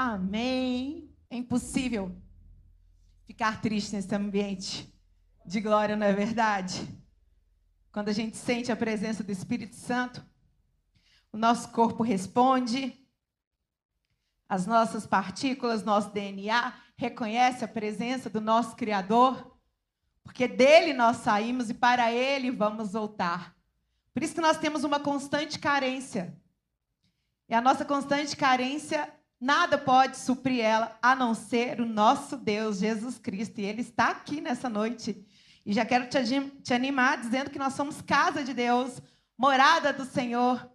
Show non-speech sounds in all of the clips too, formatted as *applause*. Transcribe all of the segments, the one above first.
Amém. É impossível ficar triste nesse ambiente de glória, não é verdade? Quando a gente sente a presença do Espírito Santo, o nosso corpo responde, as nossas partículas, nosso DNA reconhece a presença do nosso Criador, porque dele nós saímos e para ele vamos voltar. Por isso que nós temos uma constante carência. E a nossa constante carência, nada pode suprir ela, a não ser o nosso Deus, Jesus Cristo. E Ele está aqui nessa noite. E já quero te animar dizendo que nós somos casa de Deus, morada do Senhor,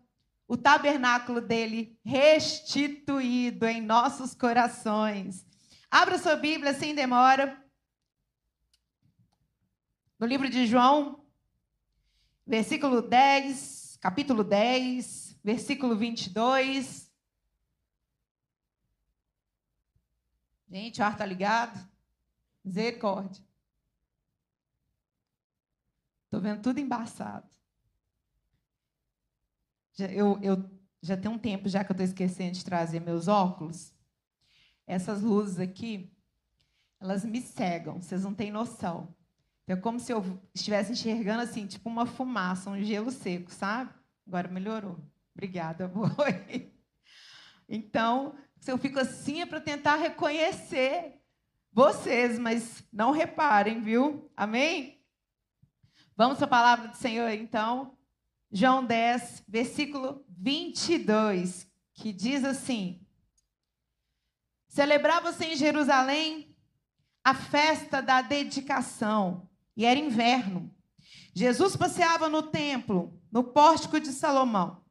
o tabernáculo dele restituído em nossos corações. Abra sua Bíblia sem demora. No livro de João, versículo 10, capítulo 10 versículo 22. Gente, o ar está ligado? Misericórdia. Estou vendo tudo embaçado. Já, eu, eu já tem um tempo já que eu estou esquecendo de trazer meus óculos. Essas luzes aqui, elas me cegam, vocês não têm noção. É como se eu estivesse enxergando assim, tipo uma fumaça, um gelo seco, sabe? Agora melhorou. Obrigada, *laughs* boi. Então, se eu fico assim é para tentar reconhecer vocês, mas não reparem, viu? Amém? Vamos à palavra do Senhor, então. João 10, versículo 22, que diz assim: Celebrava-se em Jerusalém a festa da dedicação, e era inverno. Jesus passeava no templo, no pórtico de Salomão.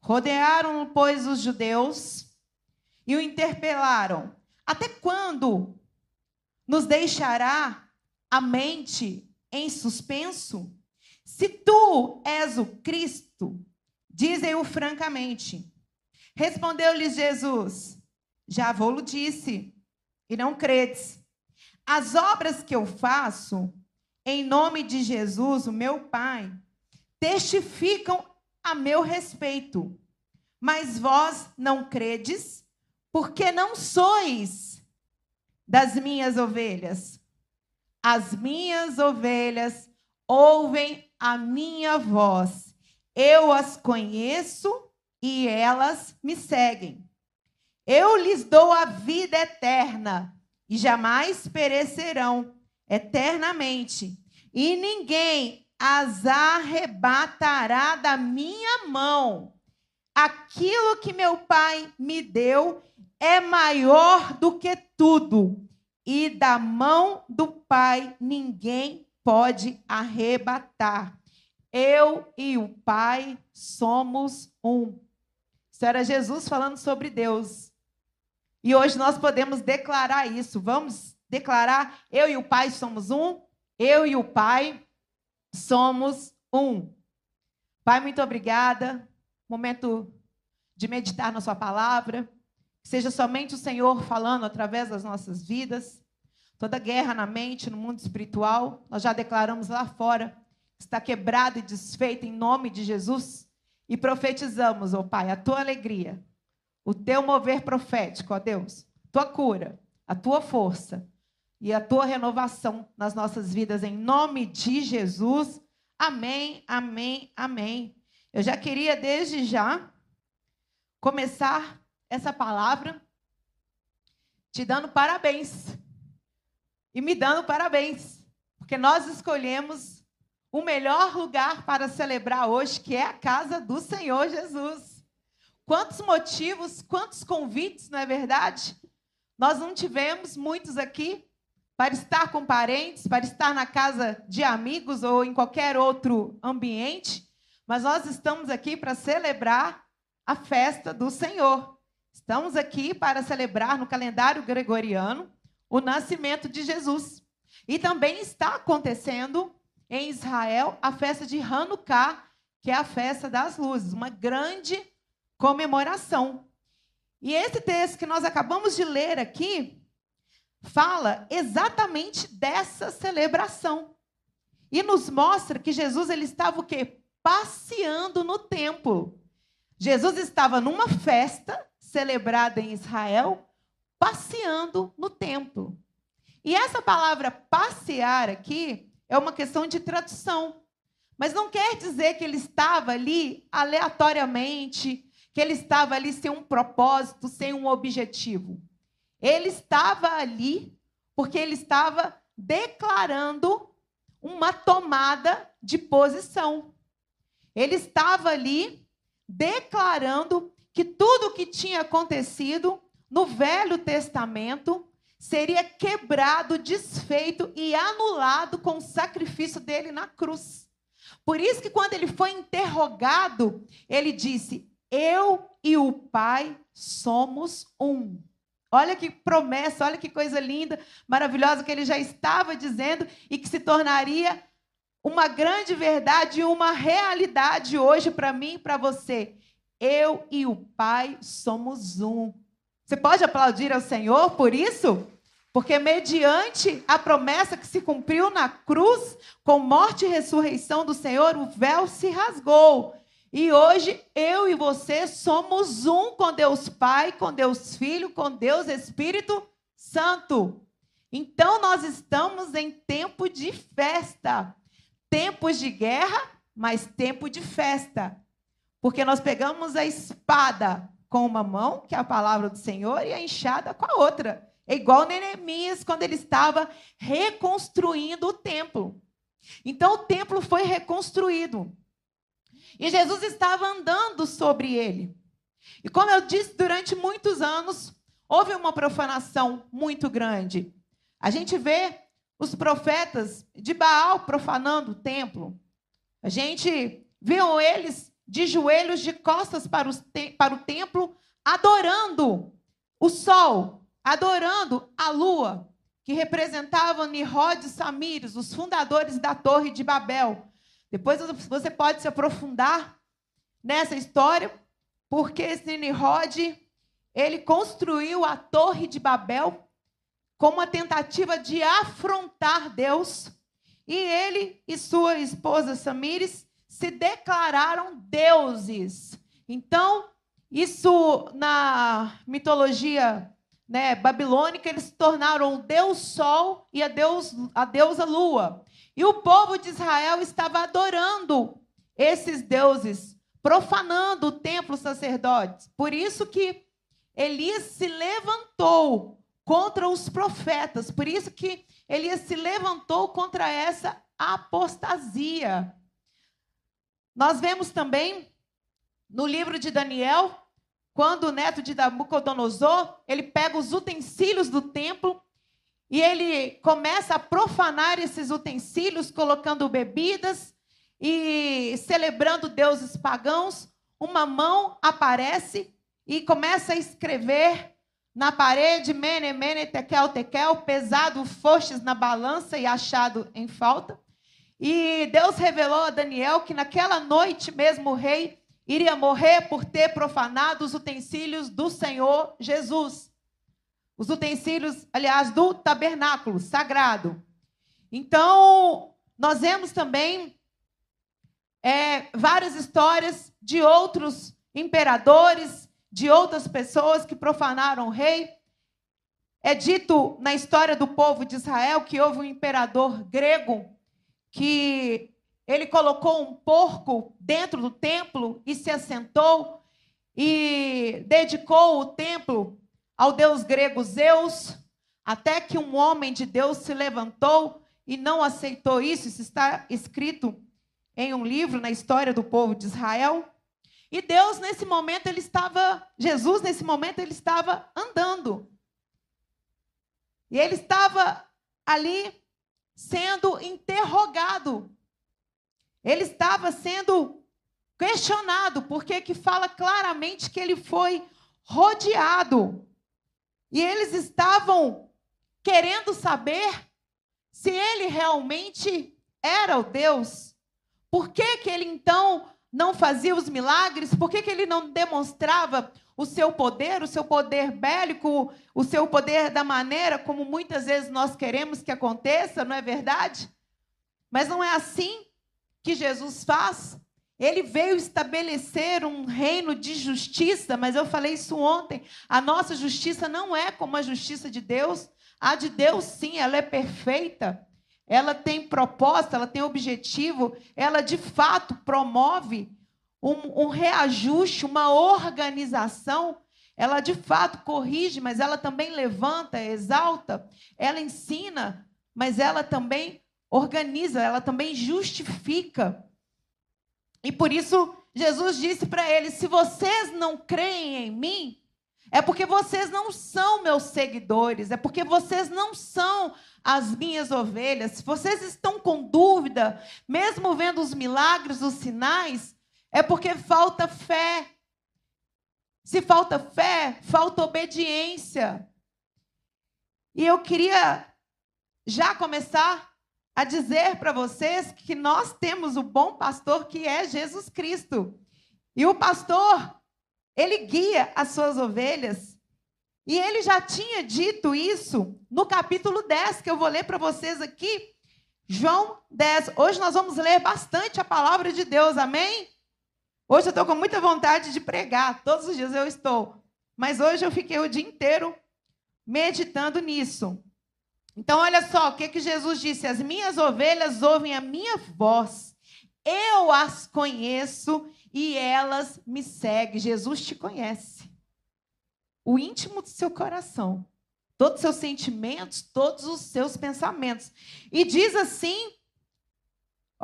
Rodearam, pois, os judeus e o interpelaram: Até quando nos deixará a mente em suspenso? Se tu és o Cristo, dizem-o francamente. Respondeu-lhes Jesus: Já vou-lo disse, e não credes. As obras que eu faço, em nome de Jesus, o meu Pai, testificam a meu respeito. Mas vós não credes, porque não sois das minhas ovelhas. As minhas ovelhas ouvem a minha voz. Eu as conheço e elas me seguem. Eu lhes dou a vida eterna e jamais perecerão eternamente. E ninguém as arrebatará da minha mão. Aquilo que meu pai me deu é maior do que tudo, e da mão do pai ninguém pode arrebatar. Eu e o pai somos um. Isso era Jesus falando sobre Deus. E hoje nós podemos declarar isso. Vamos declarar: eu e o pai somos um. Eu e o pai somos um. Pai, muito obrigada. Momento de meditar na Sua palavra. Seja somente o Senhor falando através das nossas vidas. Toda guerra na mente, no mundo espiritual, nós já declaramos lá fora, está quebrada e desfeita em nome de Jesus. E profetizamos, ó oh Pai, a tua alegria, o teu mover profético, ó Deus, tua cura, a tua força, e a tua renovação nas nossas vidas, em nome de Jesus. Amém, amém, amém. Eu já queria, desde já, começar essa palavra te dando parabéns. E me dando parabéns, porque nós escolhemos o melhor lugar para celebrar hoje, que é a casa do Senhor Jesus. Quantos motivos, quantos convites, não é verdade? Nós não tivemos muitos aqui, para estar com parentes, para estar na casa de amigos ou em qualquer outro ambiente, mas nós estamos aqui para celebrar a festa do Senhor. Estamos aqui para celebrar no calendário gregoriano o nascimento de Jesus. E também está acontecendo em Israel a festa de Hanukkah, que é a festa das luzes, uma grande comemoração. E esse texto que nós acabamos de ler aqui, fala exatamente dessa celebração. E nos mostra que Jesus ele estava o quê? Passeando no templo. Jesus estava numa festa celebrada em Israel, passeando no templo. E essa palavra passear aqui é uma questão de tradução. Mas não quer dizer que ele estava ali aleatoriamente, que ele estava ali sem um propósito, sem um objetivo. Ele estava ali porque ele estava declarando uma tomada de posição. Ele estava ali declarando que tudo o que tinha acontecido no Velho Testamento seria quebrado, desfeito e anulado com o sacrifício dele na cruz. Por isso que quando ele foi interrogado, ele disse: "Eu e o Pai somos um". Olha que promessa, olha que coisa linda, maravilhosa que ele já estava dizendo e que se tornaria uma grande verdade e uma realidade hoje para mim e para você. Eu e o Pai somos um. Você pode aplaudir ao Senhor por isso? Porque, mediante a promessa que se cumpriu na cruz, com morte e ressurreição do Senhor, o véu se rasgou. E hoje eu e você somos um com Deus Pai, com Deus Filho, com Deus Espírito Santo. Então nós estamos em tempo de festa. Tempos de guerra, mas tempo de festa. Porque nós pegamos a espada com uma mão, que é a palavra do Senhor, e a enxada com a outra. É igual Neemias quando ele estava reconstruindo o templo. Então o templo foi reconstruído. E Jesus estava andando sobre ele. E como eu disse, durante muitos anos, houve uma profanação muito grande. A gente vê os profetas de Baal profanando o templo. A gente viu eles de joelhos, de costas para, para o templo, adorando o sol, adorando a lua, que representavam Nirod e Samires, os fundadores da Torre de Babel. Depois você pode se aprofundar nessa história, porque esse Nimrod, ele construiu a Torre de Babel como uma tentativa de afrontar Deus, e ele e sua esposa Samires se declararam deuses. Então, isso na mitologia né, babilônica, eles se tornaram o deus sol e a, deus, a deusa lua. E o povo de Israel estava adorando esses deuses, profanando o templo sacerdotes. Por isso que Elias se levantou contra os profetas. Por isso que Elias se levantou contra essa apostasia. Nós vemos também no livro de Daniel, quando o neto de Nabucodonosor, ele pega os utensílios do templo e ele começa a profanar esses utensílios, colocando bebidas e celebrando deuses pagãos. Uma mão aparece e começa a escrever na parede, mene, mene, tekel, tekel, pesado fostes na balança e achado em falta. E Deus revelou a Daniel que naquela noite mesmo o rei iria morrer por ter profanado os utensílios do Senhor Jesus. Os utensílios, aliás, do tabernáculo sagrado. Então, nós vemos também é, várias histórias de outros imperadores, de outras pessoas que profanaram o rei. É dito na história do povo de Israel que houve um imperador grego que ele colocou um porco dentro do templo e se assentou e dedicou o templo ao deus grego Zeus, até que um homem de Deus se levantou e não aceitou isso. Isso está escrito em um livro na história do povo de Israel. E Deus, nesse momento, ele estava, Jesus, nesse momento, ele estava andando. E ele estava ali sendo interrogado. Ele estava sendo questionado, porque que fala claramente que ele foi rodeado e eles estavam querendo saber se ele realmente era o Deus. Por que, que ele então não fazia os milagres? Por que, que ele não demonstrava o seu poder, o seu poder bélico, o seu poder da maneira como muitas vezes nós queremos que aconteça, não é verdade? Mas não é assim que Jesus faz. Ele veio estabelecer um reino de justiça, mas eu falei isso ontem. A nossa justiça não é como a justiça de Deus. A de Deus, sim, ela é perfeita. Ela tem propósito, ela tem objetivo. Ela, de fato, promove um, um reajuste, uma organização. Ela, de fato, corrige, mas ela também levanta, exalta. Ela ensina, mas ela também organiza, ela também justifica. E por isso Jesus disse para eles: se vocês não creem em mim, é porque vocês não são meus seguidores, é porque vocês não são as minhas ovelhas. Se vocês estão com dúvida, mesmo vendo os milagres, os sinais, é porque falta fé. Se falta fé, falta obediência. E eu queria já começar a dizer para vocês que nós temos o bom pastor que é Jesus Cristo. E o pastor, ele guia as suas ovelhas. E ele já tinha dito isso no capítulo 10, que eu vou ler para vocês aqui. João 10. Hoje nós vamos ler bastante a palavra de Deus, amém? Hoje eu estou com muita vontade de pregar, todos os dias eu estou. Mas hoje eu fiquei o dia inteiro meditando nisso. Então, olha só o que, que Jesus disse: As minhas ovelhas ouvem a minha voz, eu as conheço e elas me seguem. Jesus te conhece. O íntimo do seu coração, todos os seus sentimentos, todos os seus pensamentos. E diz assim,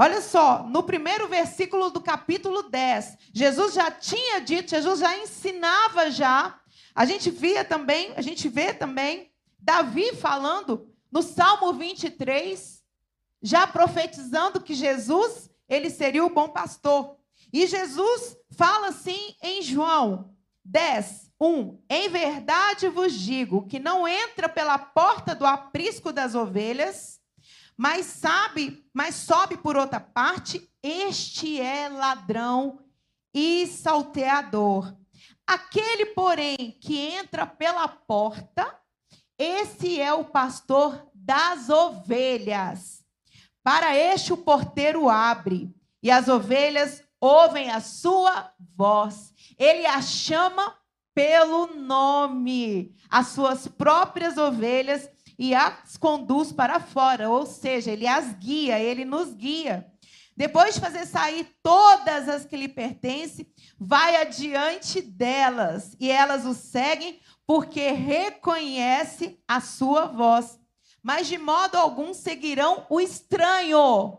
olha só, no primeiro versículo do capítulo 10, Jesus já tinha dito, Jesus já ensinava já. A gente via também, a gente vê também Davi falando no Salmo 23, já profetizando que Jesus, ele seria o bom pastor. E Jesus fala assim em João 10, 1: Em verdade vos digo que não entra pela porta do aprisco das ovelhas, mas sabe, mas sobe por outra parte, este é ladrão e salteador. Aquele, porém, que entra pela porta, esse é o pastor das ovelhas. Para este o porteiro abre, e as ovelhas ouvem a sua voz. Ele as chama pelo nome, as suas próprias ovelhas, e as conduz para fora, ou seja, ele as guia, ele nos guia. Depois de fazer sair todas as que lhe pertencem, vai adiante delas, e elas o seguem, porque reconhece a sua voz. Mas de modo algum seguirão o estranho.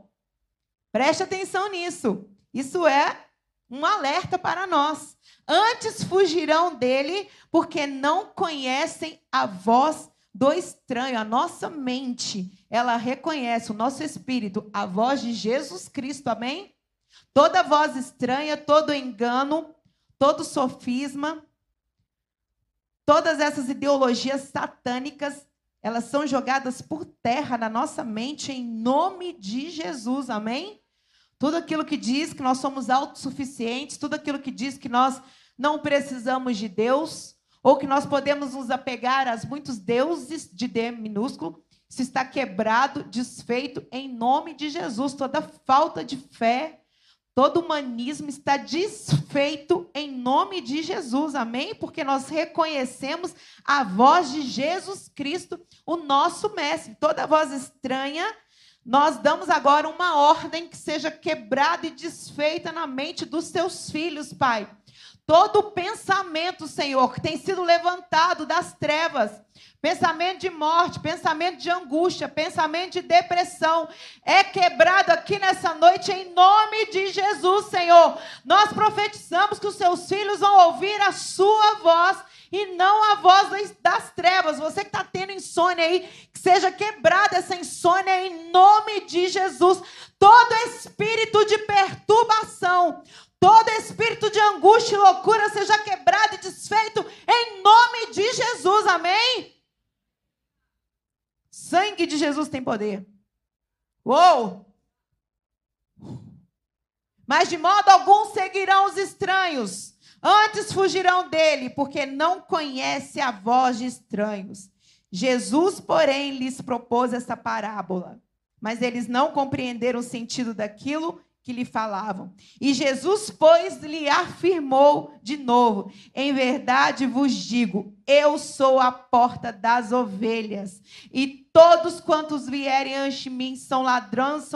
Preste atenção nisso. Isso é um alerta para nós. Antes fugirão dele, porque não conhecem a voz do estranho. A nossa mente, ela reconhece, o nosso espírito, a voz de Jesus Cristo, amém? Toda voz estranha, todo engano, todo sofisma, Todas essas ideologias satânicas, elas são jogadas por terra na nossa mente em nome de Jesus, amém? Tudo aquilo que diz que nós somos autossuficientes, tudo aquilo que diz que nós não precisamos de Deus, ou que nós podemos nos apegar a muitos deuses de D minúsculo, isso está quebrado, desfeito em nome de Jesus. Toda falta de fé, Todo humanismo está desfeito em nome de Jesus, amém? Porque nós reconhecemos a voz de Jesus Cristo, o nosso mestre. Toda voz estranha, nós damos agora uma ordem que seja quebrada e desfeita na mente dos seus filhos, Pai. Todo pensamento, Senhor, que tem sido levantado das trevas, pensamento de morte, pensamento de angústia, pensamento de depressão, é quebrado aqui nessa noite em nome de Jesus, Senhor. Nós profetizamos que os seus filhos vão ouvir a sua voz e não a voz das trevas. Você que está tendo insônia aí, que seja quebrada essa insônia em nome de Jesus. Todo espírito de perturbação, Todo espírito de angústia e loucura seja quebrado e desfeito em nome de Jesus. Amém? Sangue de Jesus tem poder. Uou! Mas de modo algum seguirão os estranhos. Antes fugirão dele, porque não conhece a voz de estranhos. Jesus, porém, lhes propôs essa parábola. Mas eles não compreenderam o sentido daquilo que lhe falavam. E Jesus, pois, lhe afirmou de novo: Em verdade vos digo, eu sou a porta das ovelhas. E todos quantos vierem antes de mim são ladrões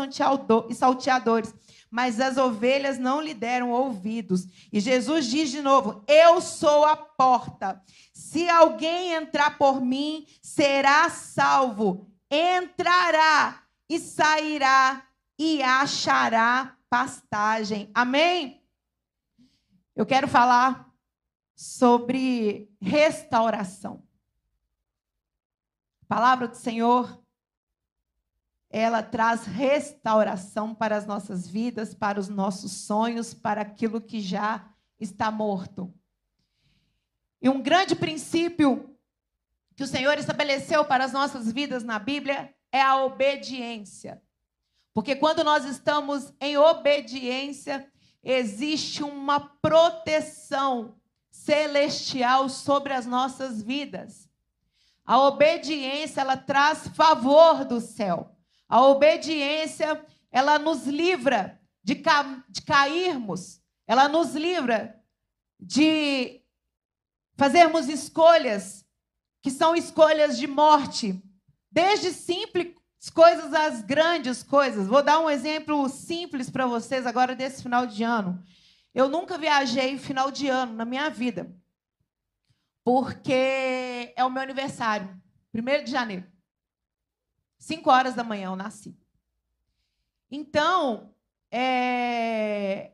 e salteadores. Mas as ovelhas não lhe deram ouvidos. E Jesus diz de novo: Eu sou a porta. Se alguém entrar por mim, será salvo. Entrará e sairá e achará pastagem. Amém? Eu quero falar sobre restauração. A palavra do Senhor, ela traz restauração para as nossas vidas, para os nossos sonhos, para aquilo que já está morto. E um grande princípio que o Senhor estabeleceu para as nossas vidas na Bíblia é a obediência. Porque quando nós estamos em obediência, existe uma proteção celestial sobre as nossas vidas. A obediência, ela traz favor do céu. A obediência, ela nos livra de, ca de cairmos, ela nos livra de fazermos escolhas que são escolhas de morte, desde simples coisas às grandes coisas. Vou dar um exemplo simples para vocês agora desse final de ano. Eu nunca viajei final de ano na minha vida, porque é o meu aniversário, 1 de janeiro. 5 horas da manhã eu nasci. Então, é...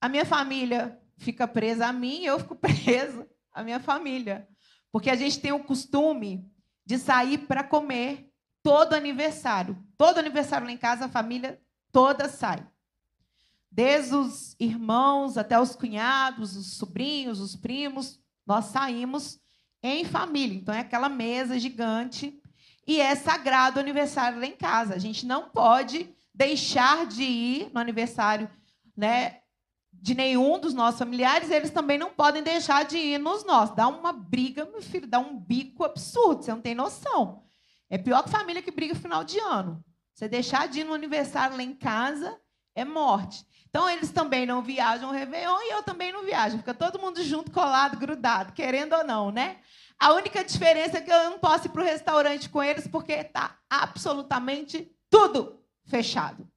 a minha família fica presa a mim eu fico *laughs* presa à minha família. Porque a gente tem o costume de sair para comer todo aniversário. Todo aniversário lá em casa, a família toda sai. Desde os irmãos até os cunhados, os sobrinhos, os primos, nós saímos em família. Então é aquela mesa gigante e é sagrado o aniversário lá em casa. A gente não pode deixar de ir no aniversário, né, de nenhum dos nossos familiares, eles também não podem deixar de ir nos nossos. Dá uma briga, meu filho, dá um bico absurdo, você não tem noção. É pior que família que briga no final de ano. Você deixar de ir no aniversário lá em casa é morte. Então, eles também não viajam o Réveillon e eu também não viajo. Fica todo mundo junto, colado, grudado, querendo ou não, né? A única diferença é que eu não posso ir para o restaurante com eles porque está absolutamente tudo fechado.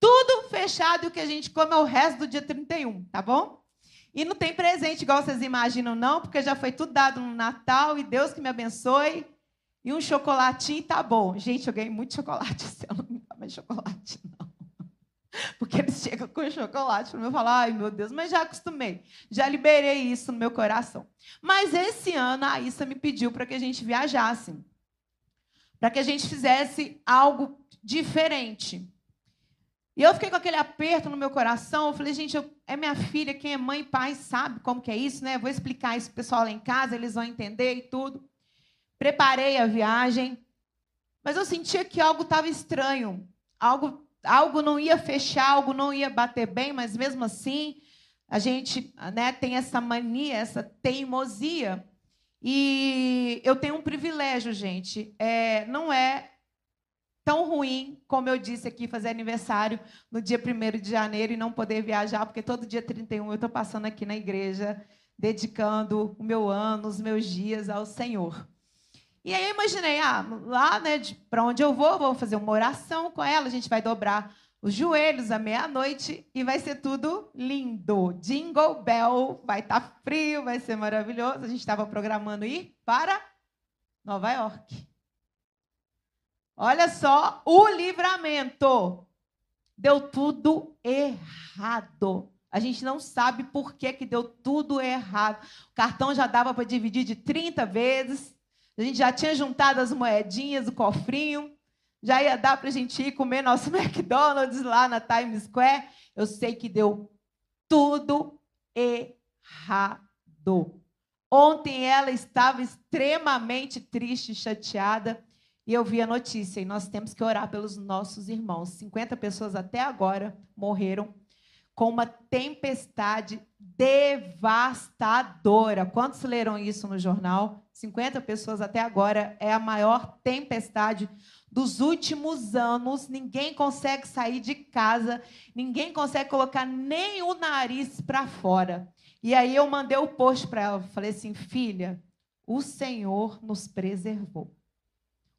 Tudo fechado e o que a gente come é o resto do dia 31, tá bom? E não tem presente igual vocês imaginam, não, porque já foi tudo dado no Natal e Deus que me abençoe. E um chocolatinho tá bom. Gente, eu ganhei muito chocolate ano, não me dá mais chocolate, não. Porque eles chegam com chocolate para mim e falam, ai meu Deus, mas já acostumei, já liberei isso no meu coração. Mas esse ano a Issa me pediu para que a gente viajasse, para que a gente fizesse algo diferente. E eu fiquei com aquele aperto no meu coração. Eu falei, gente, eu, é minha filha, quem é mãe e pai sabe como que é isso, né? Eu vou explicar isso para o pessoal lá em casa, eles vão entender e tudo preparei a viagem, mas eu sentia que algo estava estranho, algo, algo não ia fechar, algo não ia bater bem, mas mesmo assim a gente né, tem essa mania, essa teimosia. E eu tenho um privilégio, gente. É, não é tão ruim, como eu disse aqui, fazer aniversário no dia 1 de janeiro e não poder viajar, porque todo dia 31 eu estou passando aqui na igreja, dedicando o meu ano, os meus dias ao Senhor. E aí eu imaginei, ah, lá, né, para onde eu vou, vou fazer uma oração com ela, a gente vai dobrar os joelhos à meia-noite e vai ser tudo lindo. Jingle Bell, vai estar tá frio, vai ser maravilhoso. A gente estava programando ir para Nova York. Olha só o livramento. Deu tudo errado. A gente não sabe por que, que deu tudo errado. O cartão já dava para dividir de 30 vezes. A gente já tinha juntado as moedinhas, o cofrinho, já ia dar para a gente ir comer nosso *laughs* McDonald's lá na Times Square. Eu sei que deu tudo errado. Ontem ela estava extremamente triste, chateada, e eu vi a notícia. E nós temos que orar pelos nossos irmãos. 50 pessoas até agora morreram com uma tempestade devastadora. Quantos leram isso no jornal? 50 pessoas até agora. É a maior tempestade dos últimos anos. Ninguém consegue sair de casa, ninguém consegue colocar nem o nariz para fora. E aí eu mandei o post para ela, falei assim, filha, o Senhor nos preservou.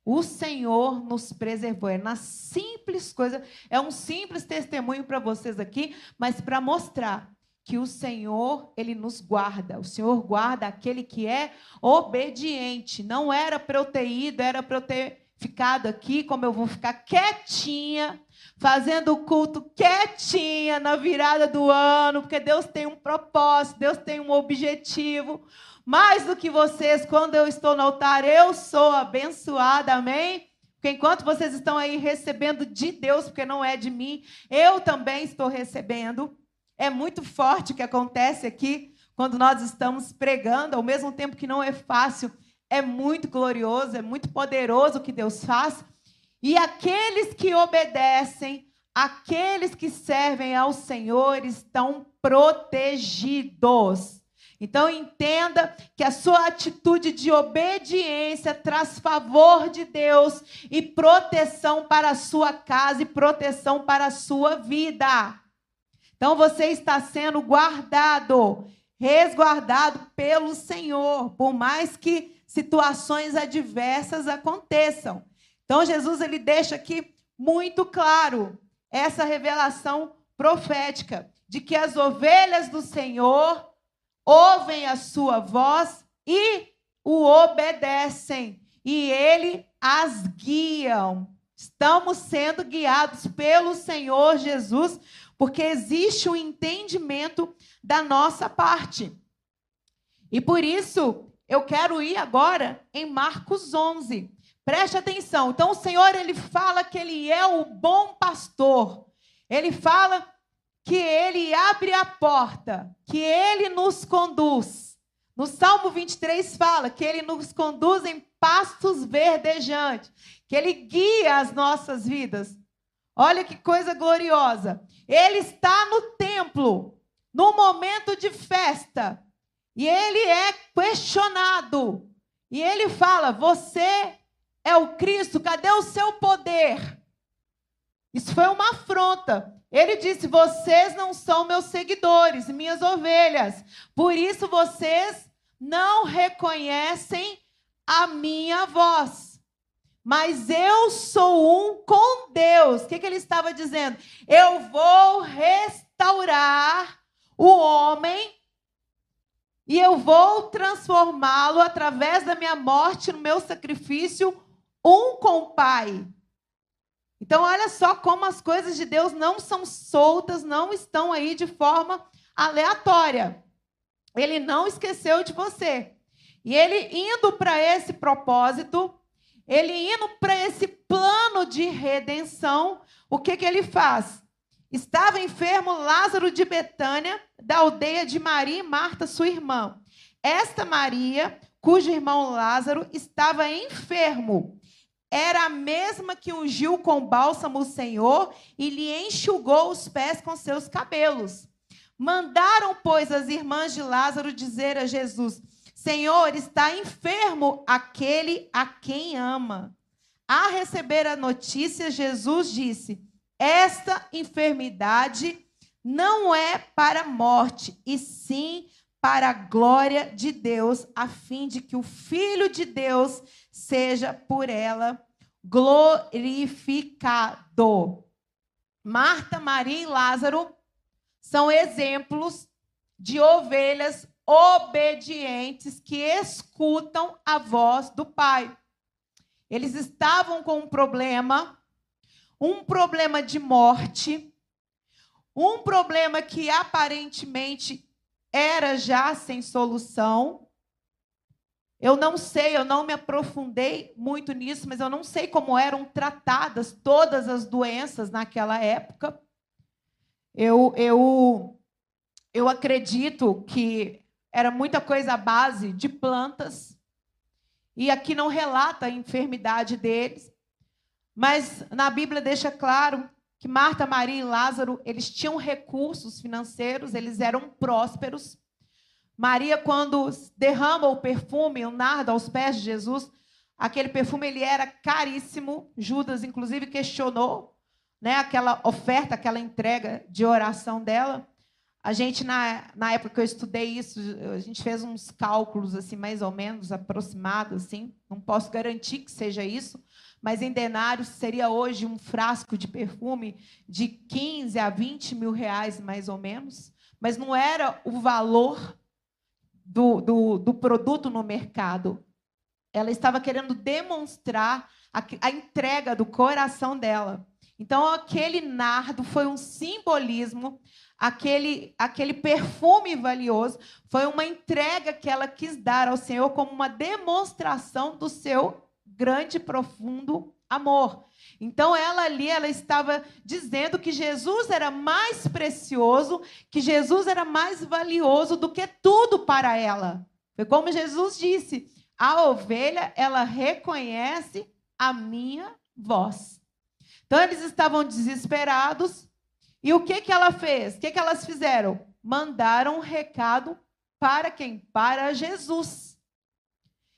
O Senhor nos preservou. É na simples coisa, é um simples testemunho para vocês aqui, mas para mostrar que o Senhor, ele nos guarda. O Senhor guarda aquele que é obediente. Não era para eu ter ido, era para eu ter ficado aqui, como eu vou ficar quietinha, fazendo o culto quietinha na virada do ano, porque Deus tem um propósito, Deus tem um objetivo. Mais do que vocês, quando eu estou no altar, eu sou abençoada, amém? Porque enquanto vocês estão aí recebendo de Deus, porque não é de mim, eu também estou recebendo. É muito forte o que acontece aqui quando nós estamos pregando, ao mesmo tempo que não é fácil, é muito glorioso, é muito poderoso o que Deus faz. E aqueles que obedecem, aqueles que servem ao Senhor estão protegidos. Então entenda que a sua atitude de obediência traz favor de Deus e proteção para a sua casa e proteção para a sua vida. Então você está sendo guardado, resguardado pelo Senhor, por mais que situações adversas aconteçam. Então Jesus ele deixa aqui muito claro essa revelação profética de que as ovelhas do Senhor ouvem a sua voz e o obedecem, e ele as guiam. Estamos sendo guiados pelo Senhor Jesus, porque existe um entendimento da nossa parte. E por isso, eu quero ir agora em Marcos 11. Preste atenção. Então, o Senhor, ele fala que ele é o bom pastor. Ele fala que ele abre a porta, que ele nos conduz. No Salmo 23 fala que ele nos conduz em pastos verdejantes, que ele guia as nossas vidas. Olha que coisa gloriosa. Ele está no templo, no momento de festa, e ele é questionado. E ele fala: Você é o Cristo, cadê o seu poder? Isso foi uma afronta. Ele disse: Vocês não são meus seguidores, minhas ovelhas. Por isso vocês não reconhecem a minha voz. Mas eu sou um com Deus. O que, que ele estava dizendo? Eu vou restaurar o homem e eu vou transformá-lo através da minha morte, no meu sacrifício, um com o Pai. Então, olha só como as coisas de Deus não são soltas, não estão aí de forma aleatória. Ele não esqueceu de você. E ele indo para esse propósito, ele indo para esse plano de redenção, o que, que ele faz? Estava enfermo Lázaro de Betânia, da aldeia de Maria e Marta, sua irmã. Esta Maria, cujo irmão Lázaro estava enfermo era a mesma que ungiu com bálsamo o Senhor e lhe enxugou os pés com seus cabelos. Mandaram, pois, as irmãs de Lázaro dizer a Jesus: Senhor, está enfermo aquele a quem ama. A receber a notícia, Jesus disse: Esta enfermidade não é para a morte, e sim para a glória de Deus, a fim de que o Filho de Deus seja por ela glorificado. Marta, Maria e Lázaro são exemplos de ovelhas obedientes que escutam a voz do Pai. Eles estavam com um problema, um problema de morte, um problema que aparentemente era já sem solução, eu não sei, eu não me aprofundei muito nisso, mas eu não sei como eram tratadas todas as doenças naquela época. Eu, eu, eu acredito que era muita coisa à base de plantas, e aqui não relata a enfermidade deles, mas na Bíblia deixa claro que Marta, Maria e Lázaro, eles tinham recursos financeiros, eles eram prósperos. Maria, quando derrama o perfume, o nardo aos pés de Jesus, aquele perfume ele era caríssimo. Judas, inclusive, questionou né, aquela oferta, aquela entrega de oração dela. A gente, na, na época que eu estudei isso, a gente fez uns cálculos, assim, mais ou menos aproximados, assim. Não posso garantir que seja isso, mas em denários seria hoje um frasco de perfume de 15 a 20 mil reais, mais ou menos. Mas não era o valor do, do, do produto no mercado. Ela estava querendo demonstrar a, a entrega do coração dela. Então, aquele nardo foi um simbolismo aquele, aquele perfume valioso, foi uma entrega que ela quis dar ao Senhor como uma demonstração do seu grande e profundo amor. Então ela ali ela estava dizendo que Jesus era mais precioso, que Jesus era mais valioso do que tudo para ela. Foi como Jesus disse: a ovelha ela reconhece a minha voz. Então eles estavam desesperados, e o que, que ela fez? O que, que elas fizeram? Mandaram um recado para quem? Para Jesus.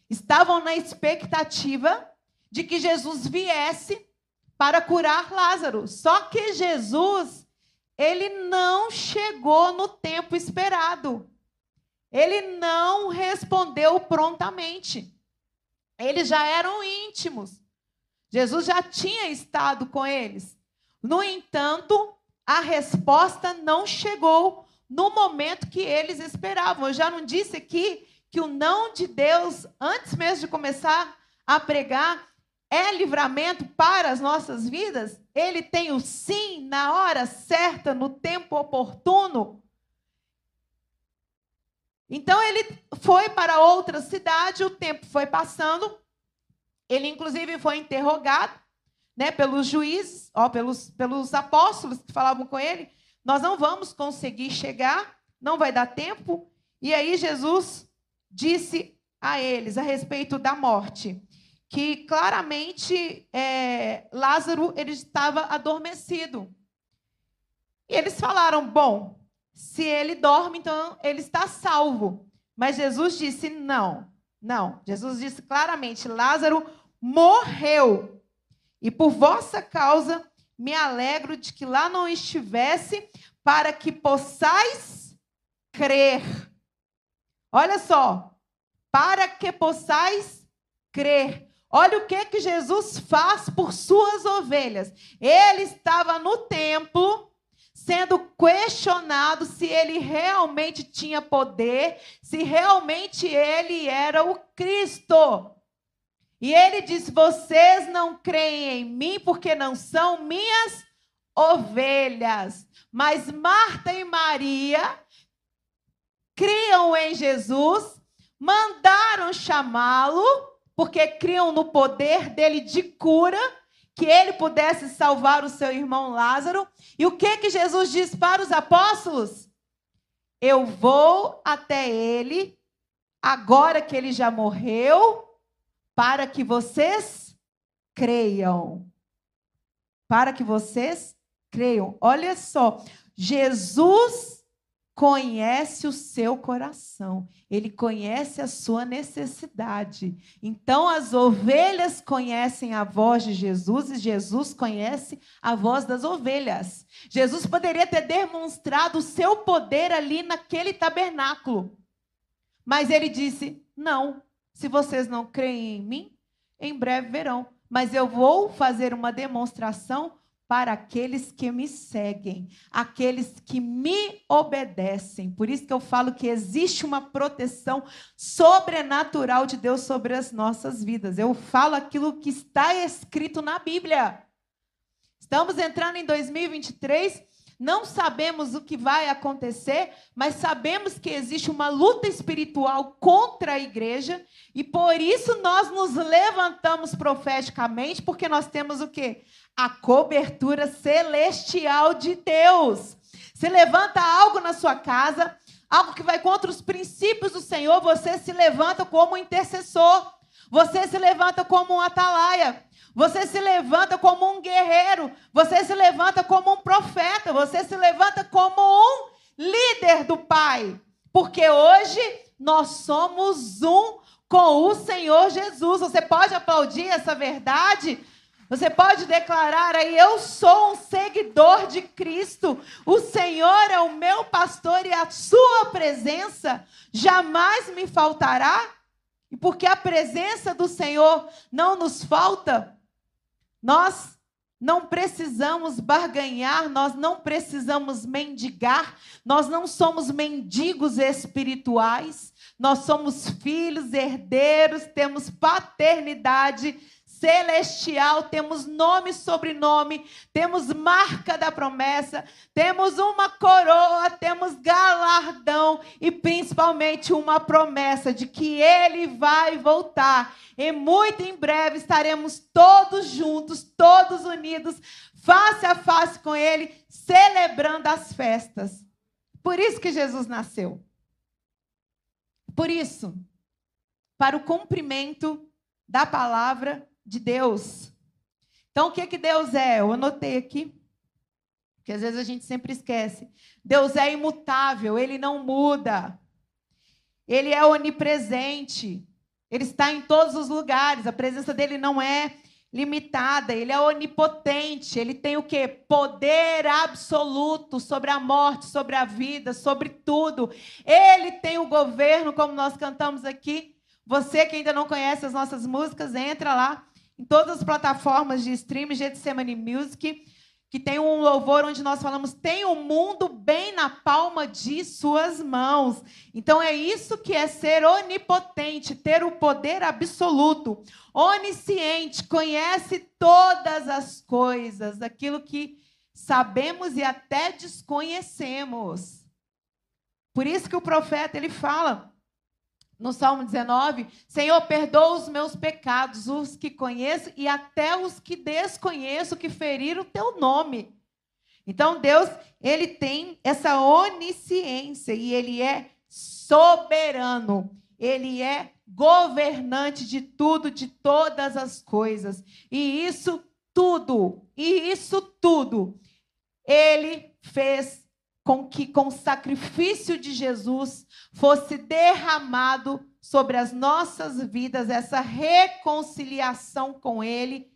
Estavam na expectativa de que Jesus viesse para curar Lázaro. Só que Jesus, ele não chegou no tempo esperado. Ele não respondeu prontamente. Eles já eram íntimos. Jesus já tinha estado com eles. No entanto, a resposta não chegou no momento que eles esperavam. Eu já não disse aqui que o não de Deus, antes mesmo de começar a pregar, é livramento para as nossas vidas? Ele tem o sim na hora certa, no tempo oportuno. Então ele foi para outra cidade, o tempo foi passando. Ele, inclusive, foi interrogado né, pelos juízes, ó, pelos, pelos apóstolos que falavam com ele, nós não vamos conseguir chegar, não vai dar tempo. E aí Jesus disse a eles a respeito da morte, que claramente é, Lázaro ele estava adormecido. E eles falaram: bom, se ele dorme, então ele está salvo. Mas Jesus disse: não, não. Jesus disse claramente: Lázaro morreu. E por vossa causa me alegro de que lá não estivesse, para que possais crer. Olha só, para que possais crer. Olha o que que Jesus faz por suas ovelhas. Ele estava no templo sendo questionado se ele realmente tinha poder, se realmente ele era o Cristo. E ele disse: Vocês não creem em mim porque não são minhas ovelhas. Mas Marta e Maria criam em Jesus, mandaram chamá-lo, porque criam no poder dele de cura, que ele pudesse salvar o seu irmão Lázaro. E o que que Jesus diz para os apóstolos? Eu vou até ele, agora que ele já morreu, para que vocês creiam. Para que vocês creiam. Olha só, Jesus conhece o seu coração, ele conhece a sua necessidade. Então, as ovelhas conhecem a voz de Jesus e Jesus conhece a voz das ovelhas. Jesus poderia ter demonstrado o seu poder ali naquele tabernáculo, mas ele disse: não, se vocês não creem em mim, em breve verão. Mas eu vou fazer uma demonstração para aqueles que me seguem, aqueles que me obedecem. Por isso que eu falo que existe uma proteção sobrenatural de Deus sobre as nossas vidas. Eu falo aquilo que está escrito na Bíblia. Estamos entrando em 2023 não sabemos o que vai acontecer, mas sabemos que existe uma luta espiritual contra a igreja e por isso nós nos levantamos profeticamente, porque nós temos o quê? A cobertura celestial de Deus. Se levanta algo na sua casa, algo que vai contra os princípios do Senhor, você se levanta como intercessor. Você se levanta como um atalaia. Você se levanta como um guerreiro, você se levanta como um profeta, você se levanta como um líder do Pai. Porque hoje nós somos um com o Senhor Jesus. Você pode aplaudir essa verdade? Você pode declarar aí: Eu sou um seguidor de Cristo. O Senhor é o meu pastor e a sua presença jamais me faltará. E porque a presença do Senhor não nos falta, nós não precisamos barganhar, nós não precisamos mendigar, nós não somos mendigos espirituais, nós somos filhos, herdeiros, temos paternidade celestial, temos nome e sobrenome, temos marca da promessa, temos uma coroa, temos galardão e principalmente uma promessa de que ele vai voltar. E muito em breve estaremos todos juntos, todos unidos, face a face com ele, celebrando as festas. Por isso que Jesus nasceu. Por isso, para o cumprimento da palavra de Deus. Então, o que, que Deus é? Eu anotei aqui, que às vezes a gente sempre esquece. Deus é imutável, ele não muda. Ele é onipresente. Ele está em todos os lugares. A presença dele não é limitada, ele é onipotente, ele tem o quê? Poder absoluto sobre a morte, sobre a vida, sobre tudo. Ele tem o governo, como nós cantamos aqui. Você que ainda não conhece as nossas músicas, entra lá em todas as plataformas de streaming, Getsemane Music, que tem um louvor onde nós falamos: tem o mundo bem na palma de suas mãos. Então é isso que é ser onipotente, ter o poder absoluto, onisciente, conhece todas as coisas, aquilo que sabemos e até desconhecemos. Por isso que o profeta ele fala no Salmo 19, Senhor, perdoa os meus pecados, os que conheço e até os que desconheço, que feriram o teu nome. Então, Deus, ele tem essa onisciência e ele é soberano. Ele é governante de tudo, de todas as coisas. E isso tudo, e isso tudo, ele fez com que com o sacrifício de Jesus fosse derramado sobre as nossas vidas essa reconciliação com ele,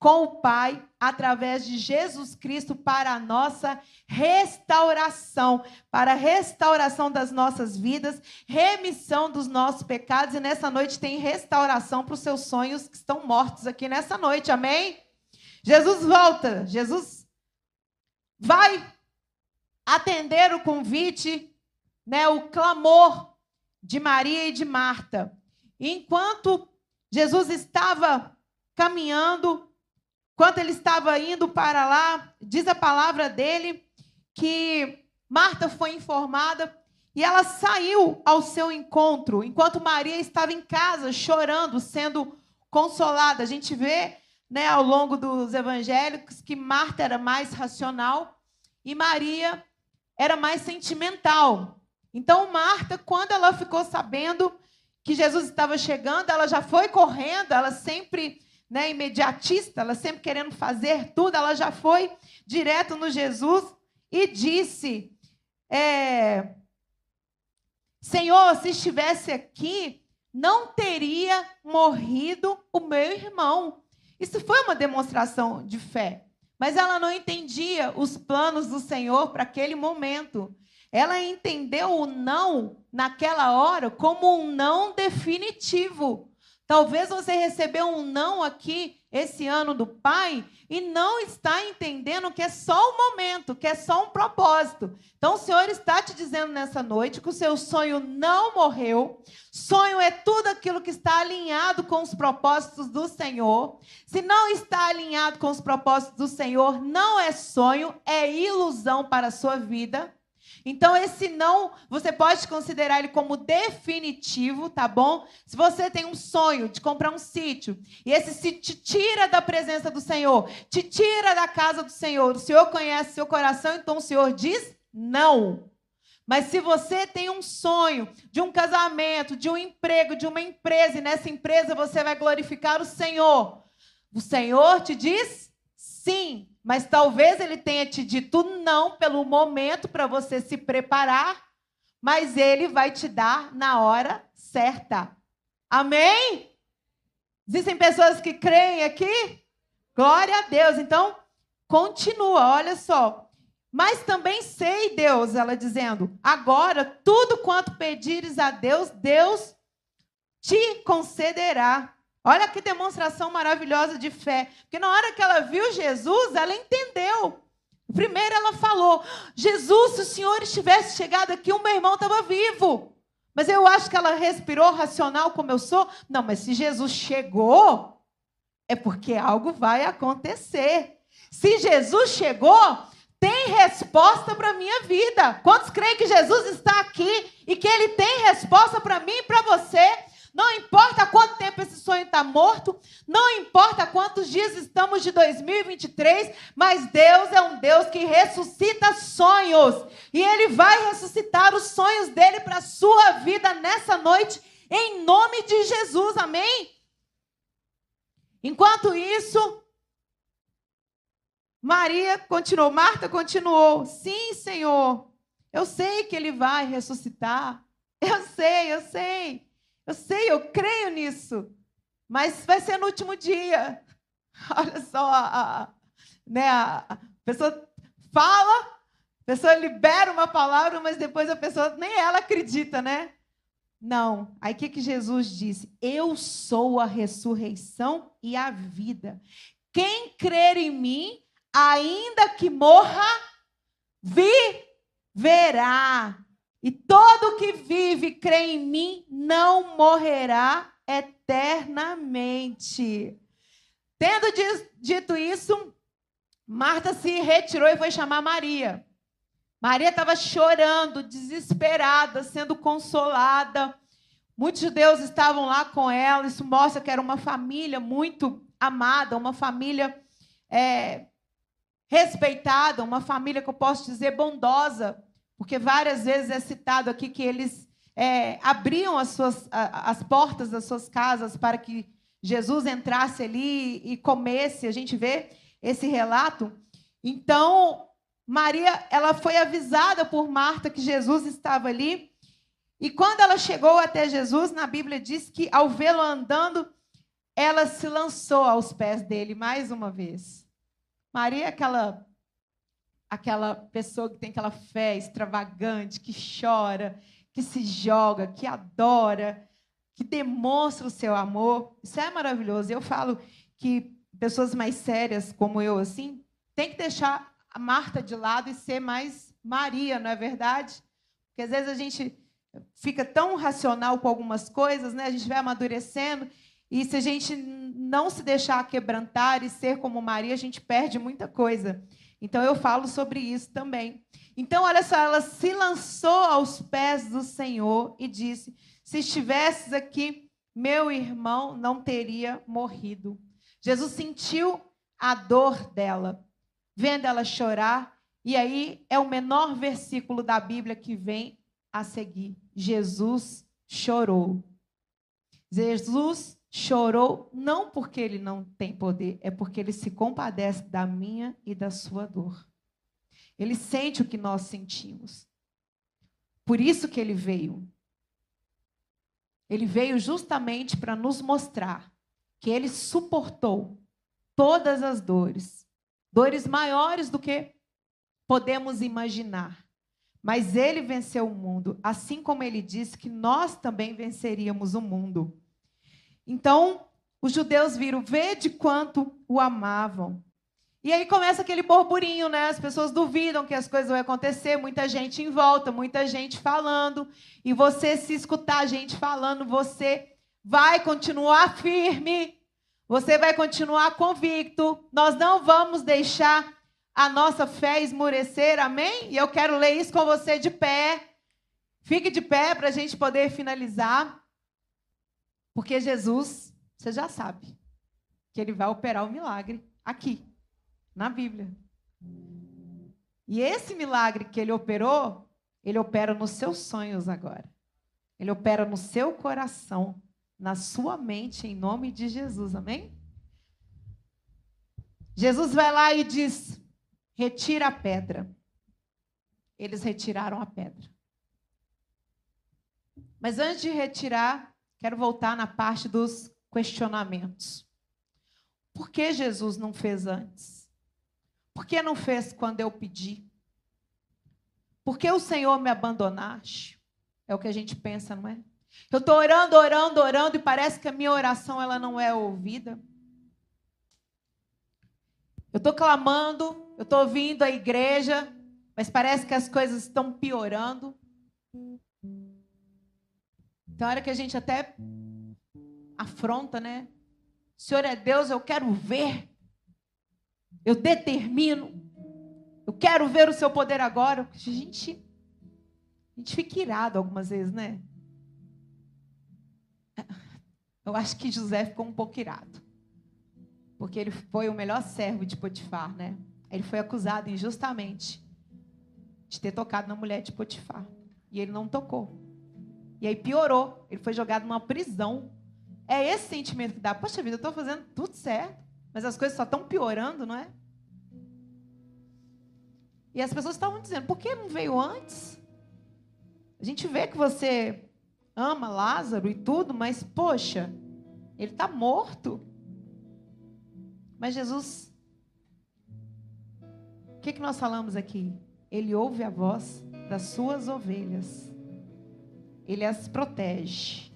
com o Pai, através de Jesus Cristo para a nossa restauração, para a restauração das nossas vidas, remissão dos nossos pecados e nessa noite tem restauração para os seus sonhos que estão mortos aqui nessa noite. Amém? Jesus volta, Jesus vai atender o convite, né, o clamor de Maria e de Marta. enquanto Jesus estava caminhando, enquanto ele estava indo para lá, diz a palavra dele que Marta foi informada e ela saiu ao seu encontro, enquanto Maria estava em casa chorando, sendo consolada. A gente vê, né, ao longo dos evangélicos que Marta era mais racional e Maria era mais sentimental. Então, Marta, quando ela ficou sabendo que Jesus estava chegando, ela já foi correndo, ela sempre né, imediatista, ela sempre querendo fazer tudo, ela já foi direto no Jesus e disse: é, Senhor, se estivesse aqui, não teria morrido o meu irmão. Isso foi uma demonstração de fé. Mas ela não entendia os planos do Senhor para aquele momento. Ela entendeu o não naquela hora como um não definitivo. Talvez você recebeu um não aqui esse ano do Pai e não está entendendo que é só um momento, que é só um propósito. Então o Senhor está te dizendo nessa noite que o seu sonho não morreu. Sonho é tudo aquilo que está alinhado com os propósitos do Senhor. Se não está alinhado com os propósitos do Senhor, não é sonho, é ilusão para a sua vida. Então, esse não, você pode considerar ele como definitivo, tá bom? Se você tem um sonho de comprar um sítio, e esse sítio te tira da presença do Senhor, te tira da casa do Senhor, o Senhor conhece seu coração, então o Senhor diz não. Mas se você tem um sonho de um casamento, de um emprego, de uma empresa, e nessa empresa você vai glorificar o Senhor, O Senhor te diz sim, mas talvez ele tenha te dito não pelo momento para você se preparar, mas ele vai te dar na hora certa. Amém? Existem pessoas que creem aqui? Glória a Deus. Então, continua, olha só. Mas também sei, Deus, ela dizendo, agora tudo quanto pedires a Deus, Deus te concederá. Olha que demonstração maravilhosa de fé. Porque na hora que ela viu Jesus, ela entendeu. Primeiro ela falou: Jesus, se o Senhor estivesse chegado aqui, o meu irmão estava vivo. Mas eu acho que ela respirou racional como eu sou. Não, mas se Jesus chegou, é porque algo vai acontecer. Se Jesus chegou, tem resposta para a minha vida. Quantos creem que Jesus está aqui e que ele tem resposta para mim e para você? Não importa quanto tempo esse sonho está morto, não importa quantos dias estamos de 2023, mas Deus é um Deus que ressuscita sonhos. E Ele vai ressuscitar os sonhos dele para a sua vida nessa noite, em nome de Jesus, amém? Enquanto isso, Maria continuou, Marta continuou: Sim, Senhor, eu sei que Ele vai ressuscitar. Eu sei, eu sei. Eu sei, eu creio nisso. Mas vai ser no último dia. *laughs* Olha só, a, né, a pessoa fala, a pessoa libera uma palavra, mas depois a pessoa nem ela acredita, né? Não. Aí o que, que Jesus disse? Eu sou a ressurreição e a vida. Quem crer em mim, ainda que morra, viverá. E todo que vive e crê em mim não morrerá eternamente. Tendo dito isso, Marta se retirou e foi chamar Maria. Maria estava chorando, desesperada, sendo consolada. Muitos judeus estavam lá com ela. Isso mostra que era uma família muito amada, uma família é, respeitada, uma família que eu posso dizer bondosa. Porque várias vezes é citado aqui que eles é, abriam as, suas, as portas das suas casas para que Jesus entrasse ali e comesse. A gente vê esse relato. Então, Maria, ela foi avisada por Marta que Jesus estava ali. E quando ela chegou até Jesus, na Bíblia diz que ao vê-lo andando, ela se lançou aos pés dele mais uma vez. Maria, é aquela aquela pessoa que tem aquela fé extravagante, que chora, que se joga, que adora, que demonstra o seu amor. Isso é maravilhoso. Eu falo que pessoas mais sérias como eu assim, tem que deixar a Marta de lado e ser mais Maria, não é verdade? Porque às vezes a gente fica tão racional com algumas coisas, né? A gente vai amadurecendo e se a gente não se deixar quebrantar e ser como Maria, a gente perde muita coisa. Então eu falo sobre isso também. Então, olha só, ela se lançou aos pés do Senhor e disse: Se estivesses aqui, meu irmão não teria morrido. Jesus sentiu a dor dela, vendo ela chorar, e aí é o menor versículo da Bíblia que vem a seguir. Jesus chorou. Jesus chorou não porque ele não tem poder, é porque ele se compadece da minha e da sua dor. Ele sente o que nós sentimos. Por isso que ele veio. Ele veio justamente para nos mostrar que ele suportou todas as dores, dores maiores do que podemos imaginar. Mas ele venceu o mundo, assim como ele disse que nós também venceríamos o mundo. Então, os judeus viram, vê de quanto o amavam. E aí começa aquele burburinho, né? As pessoas duvidam que as coisas vão acontecer, muita gente em volta, muita gente falando. E você, se escutar a gente falando, você vai continuar firme, você vai continuar convicto. Nós não vamos deixar a nossa fé esmurecer, amém? E eu quero ler isso com você de pé. Fique de pé para a gente poder finalizar. Porque Jesus, você já sabe, que ele vai operar o milagre aqui, na Bíblia. E esse milagre que ele operou, ele opera nos seus sonhos agora. Ele opera no seu coração, na sua mente, em nome de Jesus. Amém? Jesus vai lá e diz: retira a pedra. Eles retiraram a pedra. Mas antes de retirar, quero voltar na parte dos questionamentos. Por que Jesus não fez antes? Por que não fez quando eu pedi? Por que o Senhor me abandonaste? É o que a gente pensa, não é? Eu estou orando, orando, orando e parece que a minha oração ela não é ouvida. Eu estou clamando, eu estou vindo à igreja, mas parece que as coisas estão piorando. Então, hora que a gente até afronta, né? Senhor é Deus, eu quero ver. Eu determino. Eu quero ver o seu poder agora. A gente, a gente fica irado algumas vezes, né? Eu acho que José ficou um pouco irado. Porque ele foi o melhor servo de Potifar, né? Ele foi acusado injustamente de ter tocado na mulher de Potifar. E ele não tocou. E aí piorou. Ele foi jogado numa prisão. É esse sentimento que dá. Poxa vida, eu estou fazendo tudo certo. Mas as coisas só estão piorando, não é? E as pessoas estavam dizendo, por que não veio antes? A gente vê que você ama Lázaro e tudo, mas, poxa, ele está morto. Mas Jesus, o que, que nós falamos aqui? Ele ouve a voz das suas ovelhas. Ele as protege.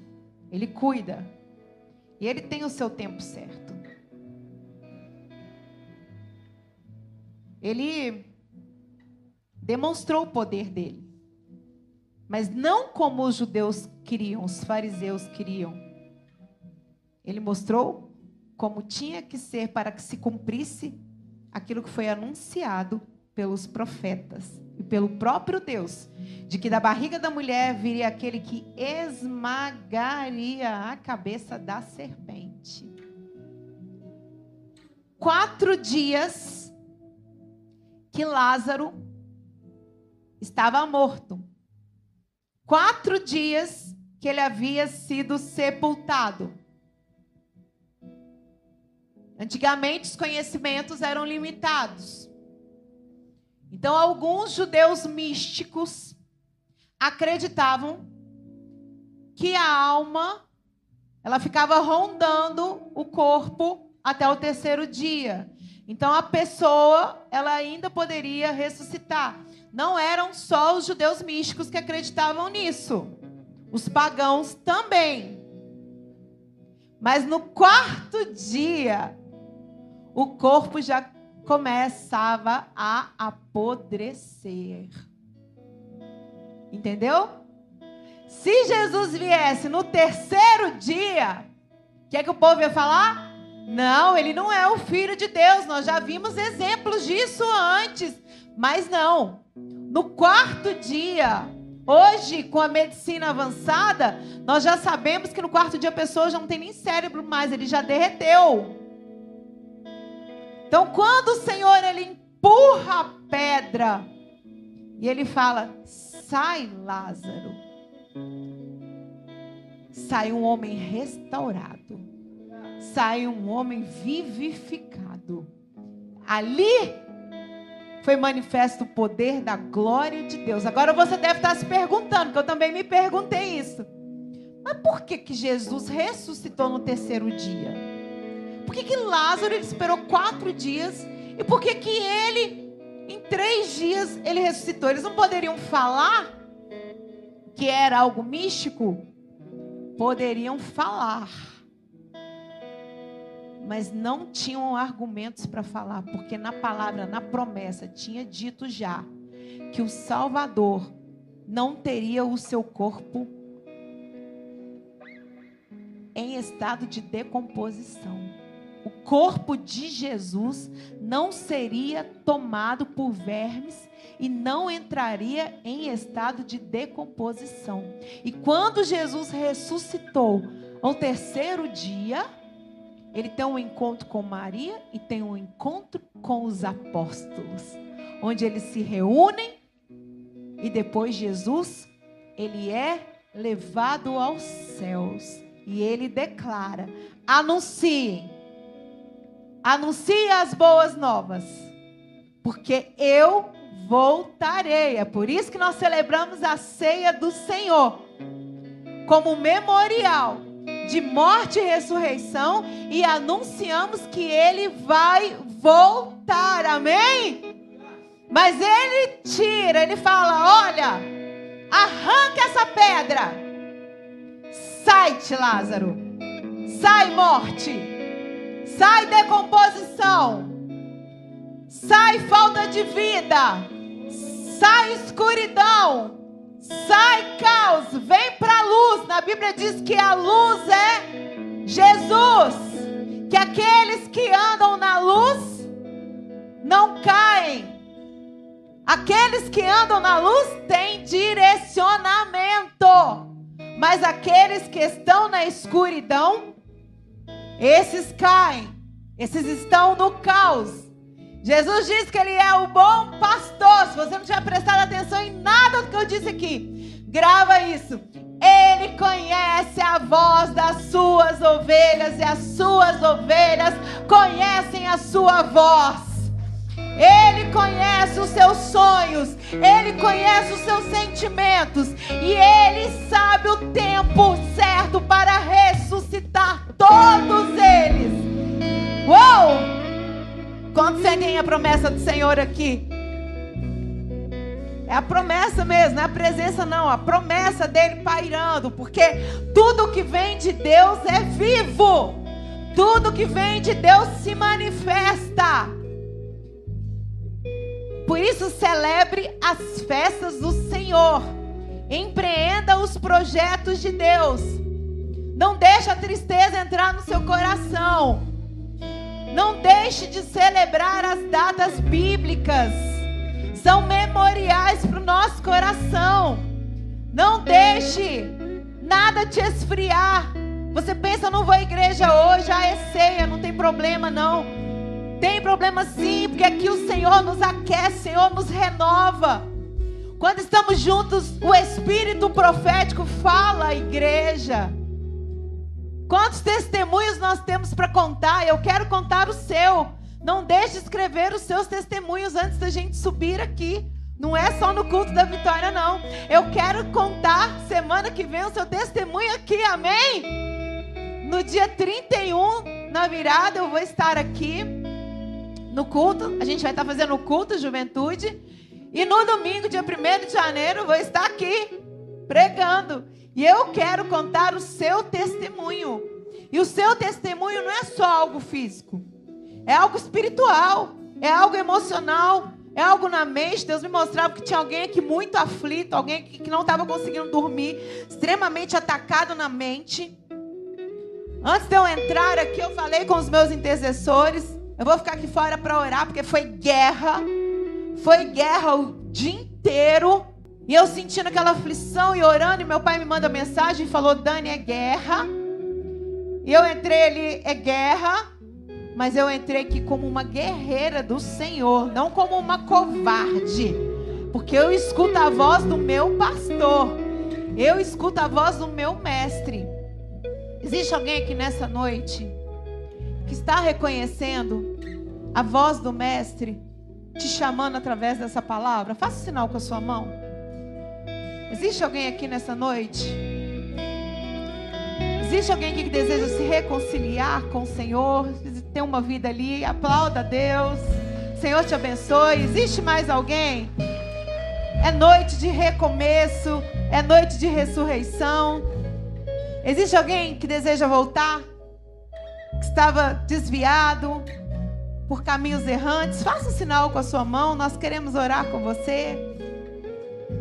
Ele cuida. E ele tem o seu tempo certo. Ele demonstrou o poder dele. Mas não como os judeus queriam, os fariseus queriam. Ele mostrou como tinha que ser para que se cumprisse aquilo que foi anunciado pelos profetas e pelo próprio Deus, de que da barriga da mulher viria aquele que esmagaria a cabeça da serpente. Quatro dias que Lázaro estava morto. Quatro dias que ele havia sido sepultado. Antigamente os conhecimentos eram limitados. Então, alguns judeus místicos acreditavam que a alma ela ficava rondando o corpo até o terceiro dia. Então a pessoa ela ainda poderia ressuscitar. Não eram só os judeus místicos que acreditavam nisso. Os pagãos também. Mas no quarto dia, o corpo já começava a apodrecer. Entendeu? Se Jesus viesse no terceiro dia, o que é que o povo ia falar? Não, ele não é o filho de Deus. Nós já vimos exemplos disso antes. Mas não. No quarto dia, hoje, com a medicina avançada, nós já sabemos que no quarto dia a pessoa já não tem nem cérebro mais, ele já derreteu. Então, quando o Senhor ele empurra a pedra e ele fala: "Sai, Lázaro". Sai um homem restaurado. Sai um homem vivificado. Ali foi manifesto o poder da glória de Deus. Agora você deve estar se perguntando, que eu também me perguntei isso. Mas por que, que Jesus ressuscitou no terceiro dia? Por que, que Lázaro ele esperou quatro dias? E por que, que ele, em três dias, ele ressuscitou? Eles não poderiam falar que era algo místico? Poderiam falar. Mas não tinham argumentos para falar, porque na palavra, na promessa, tinha dito já que o Salvador não teria o seu corpo em estado de decomposição o corpo de Jesus não seria tomado por vermes e não entraria em estado de decomposição. E quando Jesus ressuscitou ao terceiro dia, ele tem um encontro com Maria e tem um encontro com os apóstolos, onde eles se reúnem e depois Jesus, ele é levado aos céus e ele declara: anunciem Anuncie as boas novas, porque eu voltarei. É por isso que nós celebramos a ceia do Senhor como memorial de morte e ressurreição e anunciamos que ele vai voltar. Amém? Mas ele tira, ele fala: "Olha, arranca essa pedra. Sai-te, Lázaro. Sai morte. Sai decomposição. Sai falta de vida. Sai escuridão. Sai caos. Vem para a luz. Na Bíblia diz que a luz é Jesus. Que aqueles que andam na luz não caem. Aqueles que andam na luz têm direcionamento. Mas aqueles que estão na escuridão esses caem, esses estão no caos. Jesus diz que ele é o bom pastor. Se você não tiver prestado atenção em nada do que eu disse aqui, grava isso. Ele conhece a voz das suas ovelhas e as suas ovelhas conhecem a sua voz. Ele conhece os seus sonhos, ele conhece os seus sentimentos e ele sabe o tempo certo para ressuscitar todos eles. Uou! Quantos sentem a promessa do Senhor aqui? É a promessa mesmo, não é a presença não, a promessa dele pairando, porque tudo que vem de Deus é vivo. Tudo que vem de Deus se manifesta. Por isso, celebre as festas do Senhor. Empreenda os projetos de Deus. Não deixe a tristeza entrar no seu coração. Não deixe de celebrar as datas bíblicas. São memoriais para o nosso coração. Não deixe nada te esfriar. Você pensa, não vou à igreja hoje, ah, é ceia, não tem problema não. Tem problema sim, porque aqui o Senhor nos aquece, Senhor nos renova. Quando estamos juntos, o Espírito profético fala à igreja. Quantos testemunhos nós temos para contar? Eu quero contar o seu. Não deixe de escrever os seus testemunhos antes da gente subir aqui. Não é só no culto da vitória, não. Eu quero contar semana que vem o seu testemunho aqui, amém? No dia 31, na virada, eu vou estar aqui no culto. A gente vai estar fazendo o culto juventude. E no domingo, dia 1 de janeiro, vou estar aqui pregando. E eu quero contar o seu testemunho. E o seu testemunho não é só algo físico, é algo espiritual, é algo emocional, é algo na mente. Deus me mostrava que tinha alguém aqui muito aflito, alguém que não estava conseguindo dormir, extremamente atacado na mente. Antes de eu entrar aqui, eu falei com os meus intercessores. Eu vou ficar aqui fora para orar porque foi guerra. Foi guerra o dia inteiro. E eu sentindo aquela aflição e orando, e meu pai me manda mensagem e falou: Dani, é guerra. E eu entrei ali, é guerra. Mas eu entrei aqui como uma guerreira do Senhor, não como uma covarde. Porque eu escuto a voz do meu pastor. Eu escuto a voz do meu mestre. Existe alguém aqui nessa noite que está reconhecendo a voz do Mestre te chamando através dessa palavra? Faça um sinal com a sua mão. Existe alguém aqui nessa noite? Existe alguém que deseja se reconciliar com o Senhor, ter uma vida ali? Aplauda a Deus. Senhor te abençoe. Existe mais alguém? É noite de recomeço, é noite de ressurreição. Existe alguém que deseja voltar? que estava desviado por caminhos errantes, faça um sinal com a sua mão, nós queremos orar com você.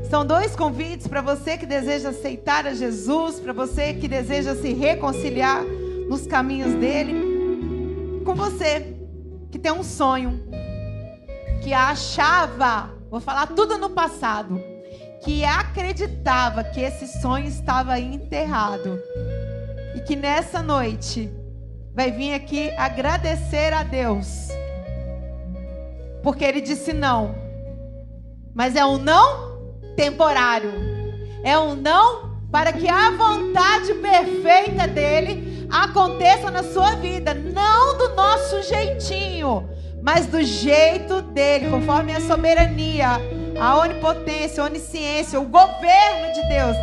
São dois convites para você que deseja aceitar a Jesus, para você que deseja se reconciliar nos caminhos dele, com você que tem um sonho, que achava, vou falar tudo no passado, que acreditava que esse sonho estava enterrado e que nessa noite vai vir aqui agradecer a Deus. Porque ele disse não. Mas é um não temporário. É um não para que a vontade perfeita dele aconteça na sua vida, não do nosso jeitinho, mas do jeito dele, conforme a soberania, a onipotência, a onisciência, o governo de Deus